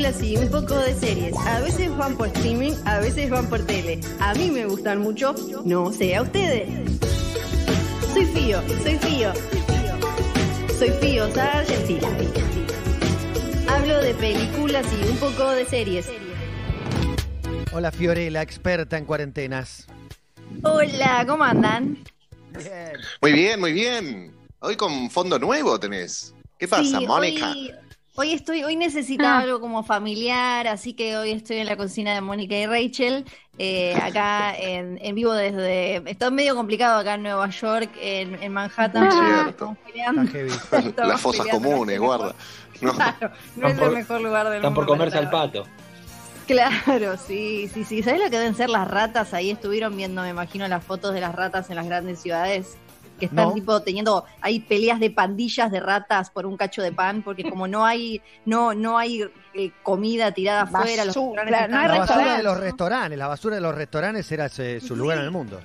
y un poco de series. A veces van por streaming, a veces van por tele. A mí me gustan mucho, no sé a ustedes. Soy Fío, soy Fío. Soy Fío Sargentila. Hablo de películas y un poco de series. Hola Fiorella, experta en cuarentenas. Hola, ¿cómo andan? Bien. Muy bien, muy bien. Hoy con fondo nuevo tenés. ¿Qué pasa, Sí, Mónica? Hoy, hoy estoy, hoy necesitaba Ah. algo como familiar, así que hoy estoy en la cocina de Mónica y Rachel, eh, acá en, en vivo desde. Está medio complicado acá en Nueva York, en, en Manhattan. Estamos Las fosas comunes, no es guarda. No. Claro, no es Están por- el mejor lugar del Están mundo. por para comerse al pato. Claro, sí, sí, sí. ¿Sabes lo que deben ser las ratas? Ahí estuvieron viendo, me imagino, las fotos de las ratas en las grandes ciudades. Que están No. tipo teniendo, hay peleas de pandillas de ratas por un cacho de pan, porque como no hay, no, no hay eh, comida tirada afuera, los restaurantes no hay La basura de los restaurantes, la basura de los restaurantes era su lugar en el mundo.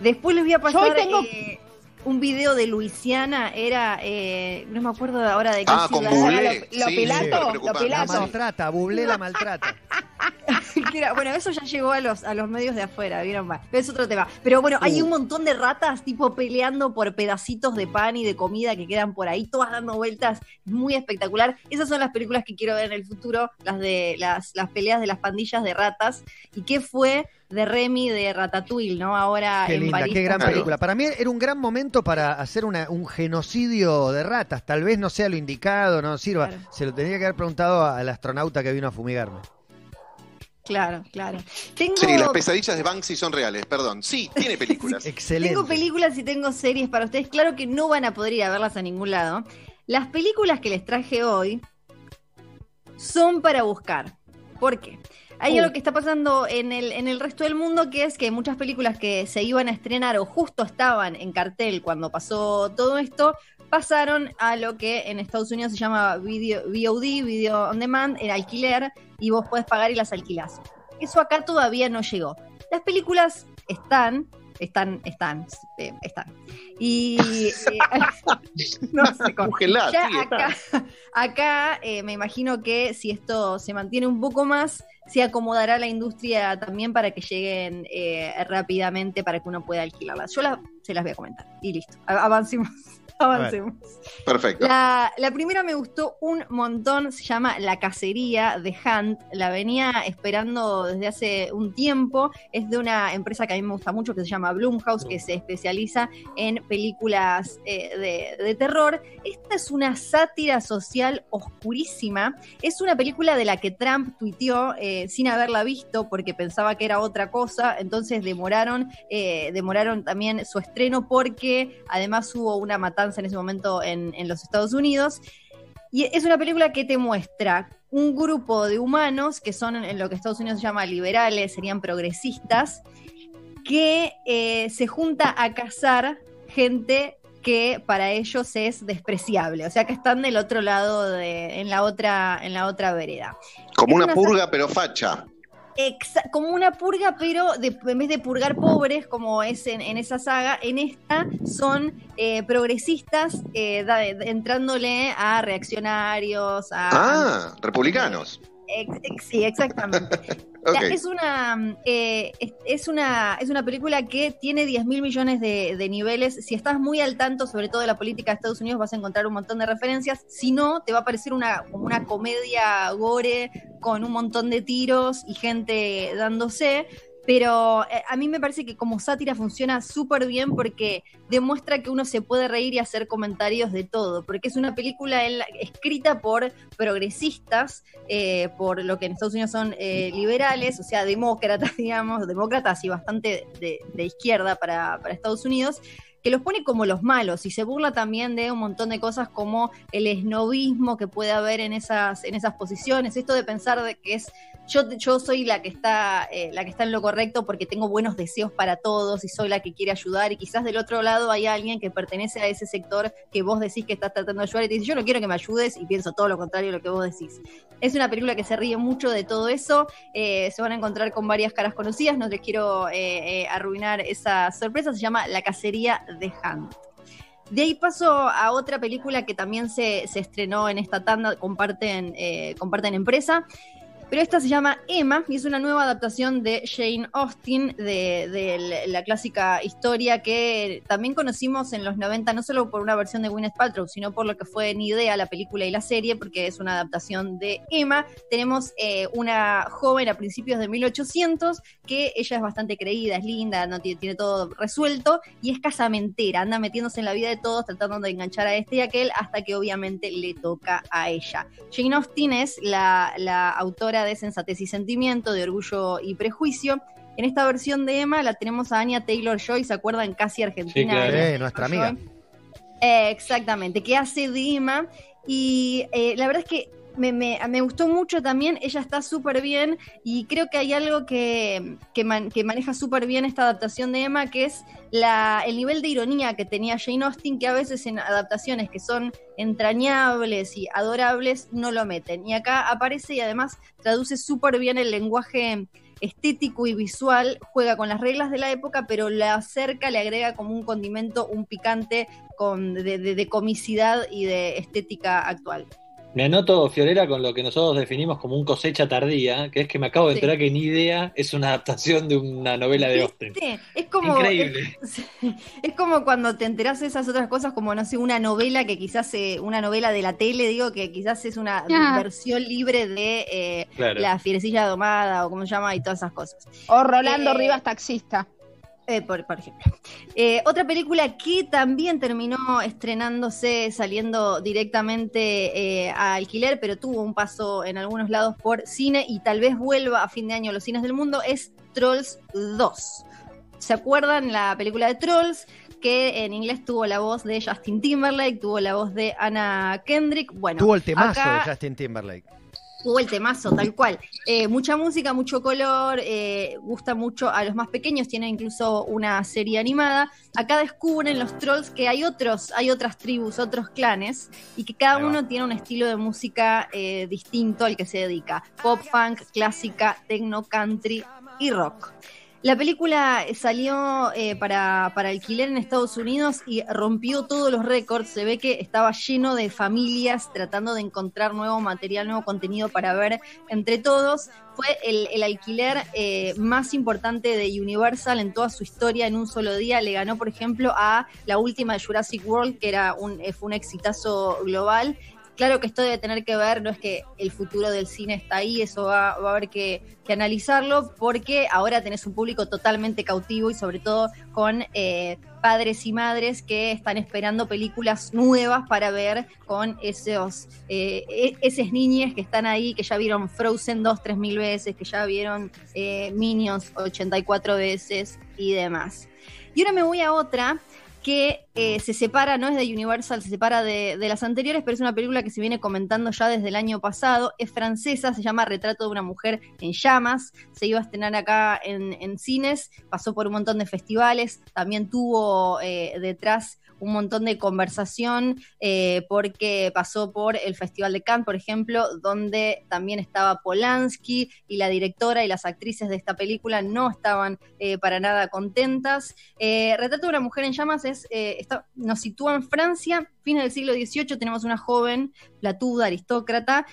Después les voy a pasar Yo hoy tengo- eh, un video de Luisiana, era, eh, no me acuerdo ahora de qué Ah, con ciudad Bublé. era. Lo- lo sí, Pilato, lo preocupante. La Pilato. maltrata, Bublé la maltrata. bueno, eso ya llegó a los, a los medios de afuera, ¿vieron? más Pero es otro tema. Pero bueno, hay un montón de ratas tipo peleando por pedacitos de pan y de comida que quedan por ahí, todas dando vueltas. Es muy espectacular. Esas son las películas que quiero ver en el futuro, las de las, las peleas de las pandillas de ratas. ¿Y qué fue de Remy de Ratatouille, no? Ahora Qué en linda, París. qué gran Claro. película. Para mí era un gran momento para hacer una- un genocidio de ratas. Tal vez no sea lo indicado, no sirva. Claro. Se lo tendría que haber preguntado al astronauta que vino a fumigarme. Claro, claro. Tengo, Sí, las pesadillas de Banksy son reales, perdón. Sí, tiene películas. Excelente. tengo películas y tengo series para ustedes. Claro que no van a poder ir a verlas a ningún lado. Las películas que les traje hoy son para buscar. ¿Por qué? Hay Uh. algo que está pasando en el, en el resto del mundo que es que muchas películas que se iban a estrenar o justo estaban en cartel cuando pasó todo esto, pasaron a lo que en Estados Unidos se llama video, VOD, Video On Demand, el alquiler, y vos podés pagar y las alquilás. Eso acá todavía no llegó. Las películas están, están, están, eh, están. Y eh, no sé cómo. Búsquenla, Ya sí, acá, acá eh, me imagino que si esto se mantiene un poco más, se acomodará la industria también para que lleguen eh, rápidamente para que uno pueda alquilarlas. Yo la- se las voy a comentar y listo. Avancemos. Avancemos. Perfecto. La, la primera me gustó un montón, se llama La Cacería de Hunt, la venía esperando desde hace un tiempo, es de una empresa que a mí me gusta mucho que se llama Blumhouse, que se especializa en películas eh, de, de terror. Esta es una sátira social oscurísima, es una película de la que Trump tuiteó eh, sin haberla visto porque pensaba que era otra cosa, entonces demoraron, eh, demoraron también su estreno porque además hubo una matanza en ese momento en, en los Estados Unidos. Y es una película que te muestra un grupo de humanos que son en lo que Estados Unidos se llama liberales, serían progresistas, que eh, se junta a cazar gente que para ellos es despreciable, o sea que están del otro lado de, en la otra, en la otra vereda. Como una purga, pero facha. Exa- como una purga, pero de- en vez de purgar pobres, como es en, en esa saga, en esta son eh, progresistas eh, da- entrándole a reaccionarios, a... Ah, republicanos. Ex- ex- sí, exactamente. Es una eh, es, una es una película que tiene 10 mil millones de, niveles. Si estás muy al tanto, sobre todo de la política de Estados Unidos, vas a encontrar un montón de referencias. Si no, te va a parecer una, una comedia gore con un montón de tiros y gente dándose. Pero eh, a mí me parece que como sátira funciona súper bien porque demuestra que uno se puede reír y hacer comentarios de todo. Porque es una película en la- escrita por progresistas, eh, por lo que en Estados Unidos son eh, liberales, o sea, demócratas, digamos, demócratas y bastante de, de izquierda para, para Estados Unidos, que los pone como los malos y se burla también de un montón de cosas como el esnovismo que puede haber en esas, en esas posiciones, esto de pensar de que es yo, yo soy la que está eh, la que está en lo correcto porque tengo buenos deseos para todos y soy la que quiere ayudar. Y quizás del otro lado hay alguien que pertenece a ese sector que vos decís que estás tratando de ayudar y te dice yo no quiero que me ayudes y pienso todo lo contrario de lo que vos decís. Es una película que se ríe mucho de todo eso, eh, se van a encontrar con varias caras conocidas, no les quiero eh, arruinar esa sorpresa, se llama La Cacería de Hunt. De ahí paso a otra película que también se, se estrenó en esta tanda, comparten, comparten empresa, pero esta se llama Emma y es una nueva adaptación de Jane Austen, de, la clásica historia que también conocimos en los 90, no solo por una versión de Gwyneth Paltrow, sino por lo que fue ni idea la película y la serie, porque es una adaptación de Emma. Tenemos eh, una joven a principios de 1800 que ella es bastante creída, es linda, no tiene, todo resuelto y es casamentera, anda metiéndose en la vida de todos, tratando de enganchar a este y aquel, hasta que obviamente le toca a ella. Jane Austen es la autora de Sensatez y Sentimiento, de Orgullo y Prejuicio. En esta versión de Emma la tenemos a Anya Taylor Joy, ¿se acuerdan? Casi Argentina. Sí, nuestra amiga. Eh, exactamente, que hace de Emma. Y eh, la verdad es que me, me, me, gustó mucho también, ella está súper bien y creo que hay algo que, que, maneja súper bien esta adaptación de Emma, que es la, el nivel de ironía que tenía Jane Austen, que a veces en adaptaciones que son entrañables y adorables no lo meten. Y acá aparece y además traduce súper bien el lenguaje estético y visual, juega con las reglas de la época, pero la acerca, le agrega como un condimento, un picante con, de, de comicidad y de estética actual. Me anoto, Fiorella, con lo que nosotros definimos como un cosecha tardía, que es que me acabo de enterar que ni idea es una adaptación de una novela de Austen. Es como, Increíble. Es, como cuando te enterás de esas otras cosas, como, no sé, una novela que quizás, eh, una novela de la tele, digo, que quizás es una versión libre de eh, La Fierecilla Domada, o como se llama, y todas esas cosas. O Rolando eh, Rivas Taxista. Eh, por, ejemplo. Eh, otra película que también terminó estrenándose, saliendo directamente eh, a alquiler, pero tuvo un paso en algunos lados por cine y tal vez vuelva a fin de año a los cines del mundo, es Trolls 2. ¿Se acuerdan la película de Trolls? que en inglés tuvo la voz de Justin Timberlake, tuvo la voz de Anna Kendrick. Bueno, tuvo el temazo de Justin Timberlake Tuvo el temazo, tal cual. Eh, mucha música, mucho color, eh, gusta mucho a los más pequeños, tiene incluso una serie animada. Acá descubren los trolls que hay otros, hay otras tribus, otros clanes, y que cada uno tiene un estilo de música eh, distinto al que se dedica. Pop, funk, clásica, techno, country y rock. La película salió eh, para, para, alquiler en Estados Unidos y rompió todos los récords. Se ve que estaba lleno de familias tratando de encontrar nuevo material, nuevo contenido para ver entre todos. Fue el, alquiler eh, más importante de Universal en toda su historia en un solo día. Le ganó, por ejemplo, a la última de Jurassic World, que era un, eh, fue un exitazo global. Claro que esto debe tener que ver, no es que el futuro del cine está ahí, eso va, a haber que, analizarlo, porque ahora tenés un público totalmente cautivo y sobre todo con eh, padres y madres que están esperando películas nuevas para ver con esos, eh, e, esas niñas que están ahí, que ya vieron Frozen dos, tres mil veces, que ya vieron eh, Minions 84 veces y demás. Y ahora me voy a otra que eh, se separa, no es de Universal, se separa de, las anteriores, pero es una película que se viene comentando ya desde el año pasado. Es francesa, se llama Retrato de una mujer en llamas. Se iba a estrenar acá en, cines, pasó por un montón de festivales, también tuvo eh, detrás un montón de conversación eh, porque pasó por el Festival de Cannes, por ejemplo, donde también estaba Polanski y la directora y las actrices de esta película no estaban eh, para nada contentas. Eh, Retrato de una mujer en llamas es, nos sitúa en Francia, fines del siglo XVIII, tenemos una joven platuda, aristócrata,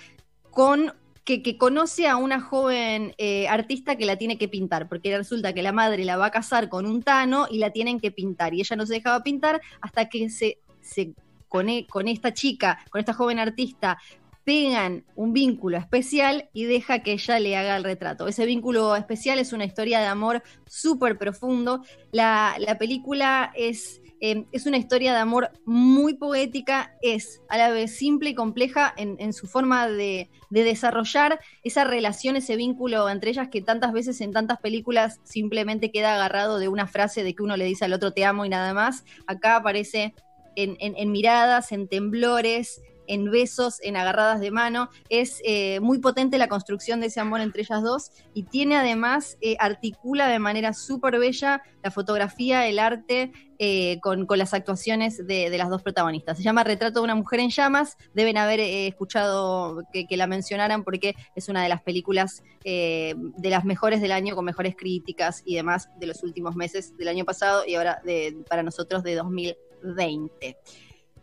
con que, conoce a una joven eh, artista que la tiene que pintar, porque resulta que la madre la va a casar con un tano y la tienen que pintar, y ella no se dejaba pintar hasta que se, se con, e, con esta chica, con esta joven artista, pegan un vínculo especial y deja que ella le haga el retrato. Ese vínculo especial es una historia de amor súper profundo. La, la película es Em, es una historia de amor muy poética, es a la vez simple y compleja en, su forma de, desarrollar esa relación, ese vínculo entre ellas que tantas veces en tantas películas simplemente queda agarrado de una frase de que uno le dice al otro te amo y nada más. Acá aparece en miradas, en temblores, en besos, en agarradas de mano. Es eh, muy potente la construcción de ese amor entre ellas dos y tiene además, eh, articula de manera súper bella la fotografía, el arte eh, con, las actuaciones de, las dos protagonistas. Se llama Retrato de una mujer en llamas. Deben haber escuchado que, la mencionaran porque es una de las películas de las mejores del año, con mejores críticas y demás de los últimos meses del año pasado y ahora de, para nosotros de 2020.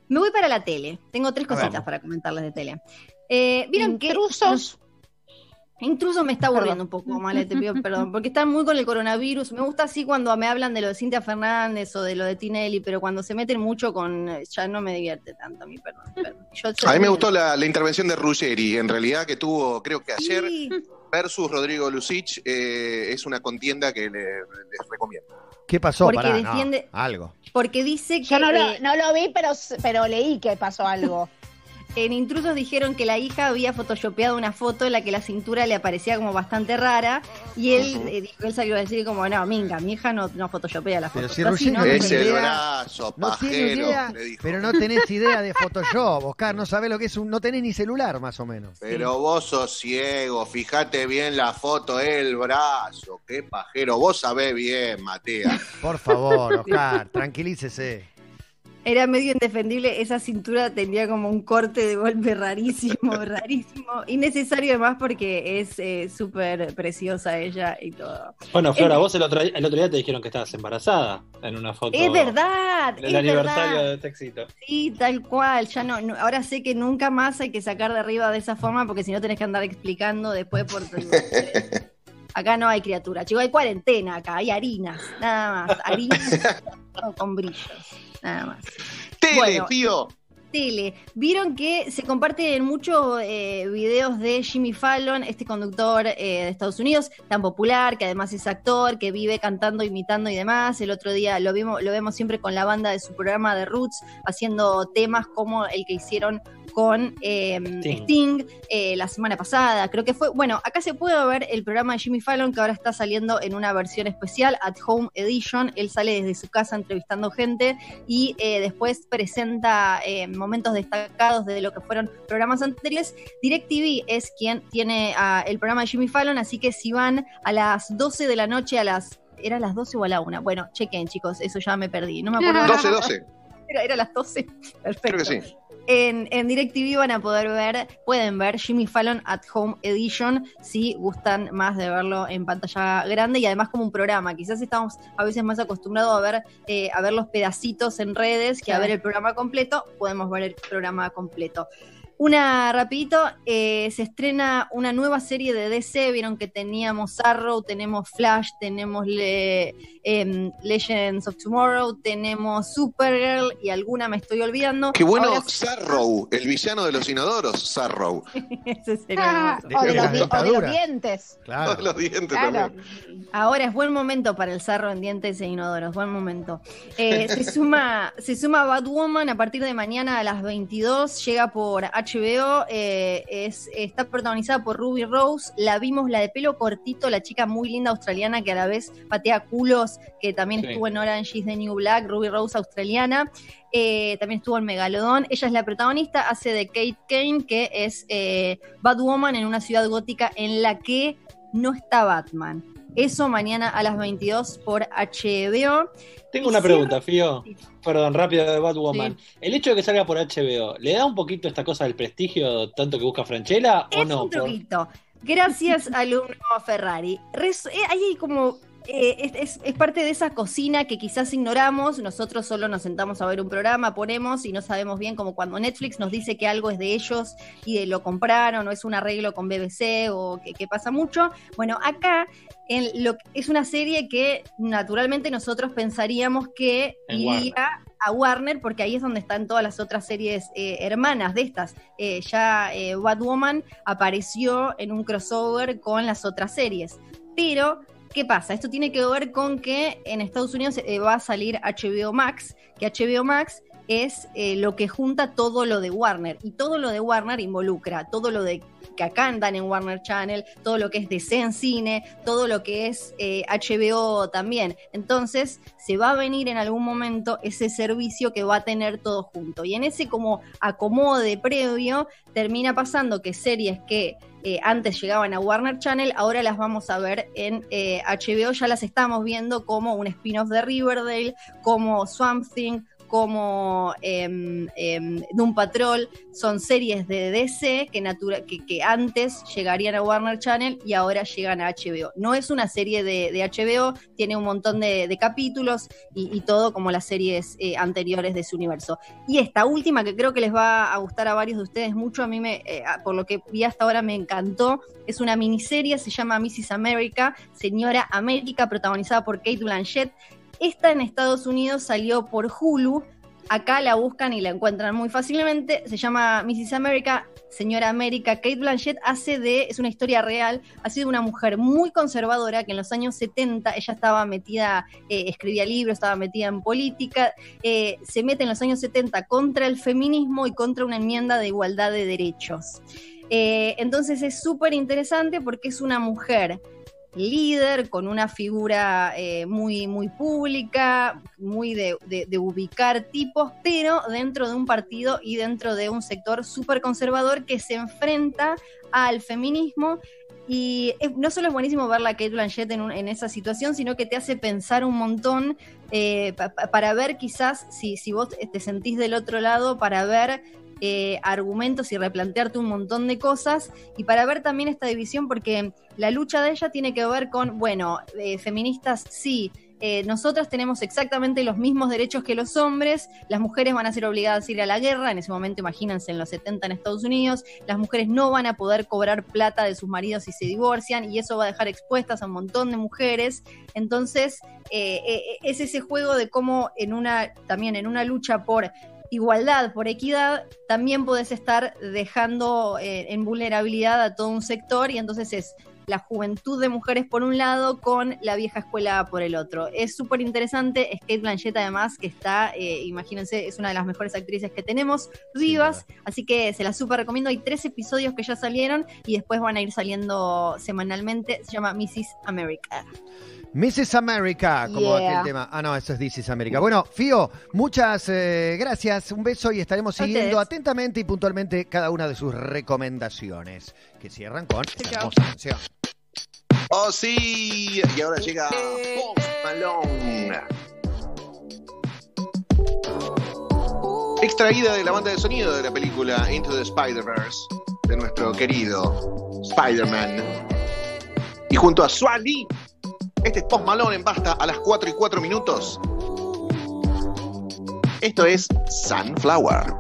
2020. Me voy para la tele. Tengo tres cositas Vamos. para comentarles de tele. Eh, ¿Vieron que Intrusos. Intruso me está aburriendo Perdón. un poco, Male, te pido perdón, porque están muy con el coronavirus. Me gusta así cuando me hablan de lo de Cintia Fernández o de lo de Tinelli, pero cuando se meten mucho con. eh, ya no me divierte tanto a mí, perdón. perdón. Yo A mí me gustó la, la intervención de Ruggeri, en realidad, que tuvo, creo que ayer, Sí, versus Rodrigo Lucich. eh, es una contienda que le- les recomiendo. ¿Qué pasó? Porque Pará, no, defiende- algo. porque dice que Yo no lo, eh, no lo vi, pero, pero leí que pasó algo. en Intrusos dijeron que la hija había photoshopeado una foto en la que la cintura le aparecía como bastante rara y él, eh, dijo, él salió a decir como, no, minga, mi hija no, no photoshopea la Pero foto. si Pero Ruggeri ¿no? no es tiene el idea. brazo, No tiene pajero, idea, le dijo. pero no tenés idea de Photoshop, Oscar, no sabés lo que es un, no tenés ni celular más o menos. Pero vos sos ciego, fíjate bien la foto, el brazo, qué pajero. Vos sabés bien, Matea. Por favor, Oscar, tranquilícese. Era medio indefendible, esa cintura tenía como un corte de golpe rarísimo, rarísimo, innecesario además porque es eh, súper preciosa ella y todo. Bueno, Flora, vos el otro, el otro día te dijeron que estabas embarazada en una foto. Es verdad, Del es aniversario verdad. de este éxito. Sí, tal cual, ya no, no- ahora sé que nunca más hay que sacar de arriba de esa forma porque si no tenés que andar explicando después por tu- Acá no hay criatura, chico, hay cuarentena acá, hay harinas, nada más, harinas con brillos, nada más. Tele, Bueno. pío. tele. Vieron que se comparten muchos eh, videos de Jimmy Fallon, este conductor eh, de Estados Unidos, tan popular, que además es actor, que vive cantando, imitando y demás. El otro día lo vimos, lo vemos siempre con la banda de su programa de Roots, haciendo temas como el que hicieron con eh, Sting. Sting, eh, la semana pasada. Creo que fue, bueno, acá se puede ver el programa de Jimmy Fallon que ahora está saliendo en una versión especial, At Home Edition. Él sale desde su casa entrevistando gente y eh, después presenta eh, momentos destacados de lo que fueron programas anteriores. DirecTV es quien tiene el programa de Jimmy Fallon, así que si van a las 12 de la noche, a las... ¿Era a las 12 o a la 1? Bueno, chequen chicos, eso ya me perdí. No me acuerdo. 12, 12. Era, era a las 12. Perfecto. Creo que sí. En, en DirecTV van a poder ver, pueden ver Jimmy Fallon at Home Edition si gustan más de verlo en pantalla grande y además como un programa. Quizás estamos a veces más acostumbrados a ver, eh, a ver los pedacitos en redes que a ver el programa completo. Podemos ver el programa completo. Una rapidito, eh, se estrena una nueva serie de DC, vieron que teníamos Arrow, tenemos Flash, tenemos Le- em, Legends of Tomorrow, tenemos Supergirl y alguna me estoy olvidando. Qué bueno, Sarrow, el villano de los inodoros, Sarrow. Ese sería Ah, o, de los, la di- o de los dientes. Claro. Los dientes Claro. también. Ahora es buen momento para el zarro en dientes e inodoros, buen momento. Eh, se, suma, se suma Batwoman a partir de mañana a las 22, llega por HBO, eh, es, está protagonizada por Ruby Rose, la vimos, la de pelo cortito, la chica muy linda australiana que a la vez patea culos, que también Sí. estuvo en Orange is the New Black, Ruby Rose australiana. Eh, también estuvo en Megalodón. Ella es la protagonista, hace de Kate Kane, que es eh, Batwoman en una ciudad gótica en la que no está Batman. Eso mañana a las 22 por HBO. Tengo una pregunta, Fío. Perdón, rápido de Batwoman. ¿El hecho de que salga por HBO, ¿le da un poquito esta cosa del prestigio tanto que busca Franchella o no? un Por- poquito. Gracias, alumno Ferrari. Res- eh, ahí hay como. Eh, es, es- parte de esa cocina que quizás ignoramos. Nosotros solo nos sentamos a ver un programa, ponemos y no sabemos bien, como cuando Netflix nos dice que algo es de ellos y de lo compraron, o es un arreglo con BBC, o que, que pasa mucho. Bueno, acá en lo, es una serie que naturalmente nosotros pensaríamos que En iría a Warner, porque ahí es donde están todas las otras series eh, hermanas de estas. Eh, ya eh, Batwoman apareció en un crossover con las otras series. Pero, ¿qué pasa? Esto tiene que ver con que en Estados Unidos eh, va a salir HBO Max, que HBO Max es eh, lo que junta todo lo de Warner. Y todo lo de Warner involucra todo lo de que acá andan en Warner Channel, todo lo que es DC en cine, todo lo que es eh, HBO también. Entonces, se va a venir en algún momento ese servicio que va a tener todo junto. Y en ese como acomode previo, termina pasando que series que eh, antes llegaban a Warner Channel, ahora las vamos a ver en eh, HBO, ya las estamos viendo como un spin-off de Riverdale, como Swamp Thing, como em, em, Doom Patrol, son series de DC que, natura- que, que antes llegarían a Warner Channel y ahora llegan a HBO. No es una serie de, HBO, tiene un montón de, capítulos y, y todo como las series eh, anteriores de su universo. Y esta última, que creo que les va a gustar a varios de ustedes mucho, a mí, me, eh, por lo que vi hasta ahora, me encantó. Es una miniserie, se llama Mrs. America, Señora América, protagonizada por Kate Blanchett. Esta en Estados Unidos salió por Hulu. Acá la buscan y la encuentran muy fácilmente. Se llama Mrs. America, Señora América. Kate Blanchett hace de, es una historia real, ha sido una mujer muy conservadora que en los años 70 ella estaba metida, eh, escribía libros, estaba metida en política, eh, se mete en los años 70 contra el feminismo y contra una enmienda de igualdad de derechos. Eh, entonces es súper interesante porque es una mujer líder, con una figura eh, muy, muy pública, muy de, ubicar tipos, pero dentro de un partido y dentro de un sector súper conservador que se enfrenta al feminismo. Y no solo es buenísimo verla a Kate Blanchett en, esa situación, sino que te hace pensar un montón eh, pa- pa- para ver quizás si, si vos te sentís del otro lado, para ver eh, argumentos y replantearte un montón de cosas y para ver también esta división porque la lucha de ella tiene que ver con, bueno, eh, feministas sí, eh, nosotras tenemos exactamente los mismos derechos que los hombres, las mujeres van a ser obligadas a ir a la guerra, en ese momento imagínense en los 70 en Estados Unidos, las mujeres no van a poder cobrar plata de sus maridos si se divorcian y eso va a dejar expuestas a un montón de mujeres, entonces es ese juego de cómo en una, también en una lucha por igualdad, por equidad, también podés estar dejando eh, en vulnerabilidad a todo un sector y entonces es la juventud de mujeres por un lado con la vieja escuela por el otro. Es súper interesante, es Kate Blanchett además que está, eh, imagínense, es una de las mejores actrices que tenemos vivas, así que se la súper recomiendo. Hay tres episodios que ya salieron y después van a ir saliendo semanalmente, se llama Mrs. America. Mrs. America, como Yeah. aquel tema. Ah, no, eso es This is America. Bueno, Fío, muchas eh, gracias, un beso y estaremos siguiendo atentamente y puntualmente cada una de sus recomendaciones, que cierran con esta hermosa canción. Oh, sí. Y ahora llega Post Malone. Extraída de la banda de sonido de la película Into the Spider-Verse de nuestro querido Spider-Man. Y junto a Swally, este es Post Malone en Basta a las 4 y 4 minutos. Esto es Sunflower.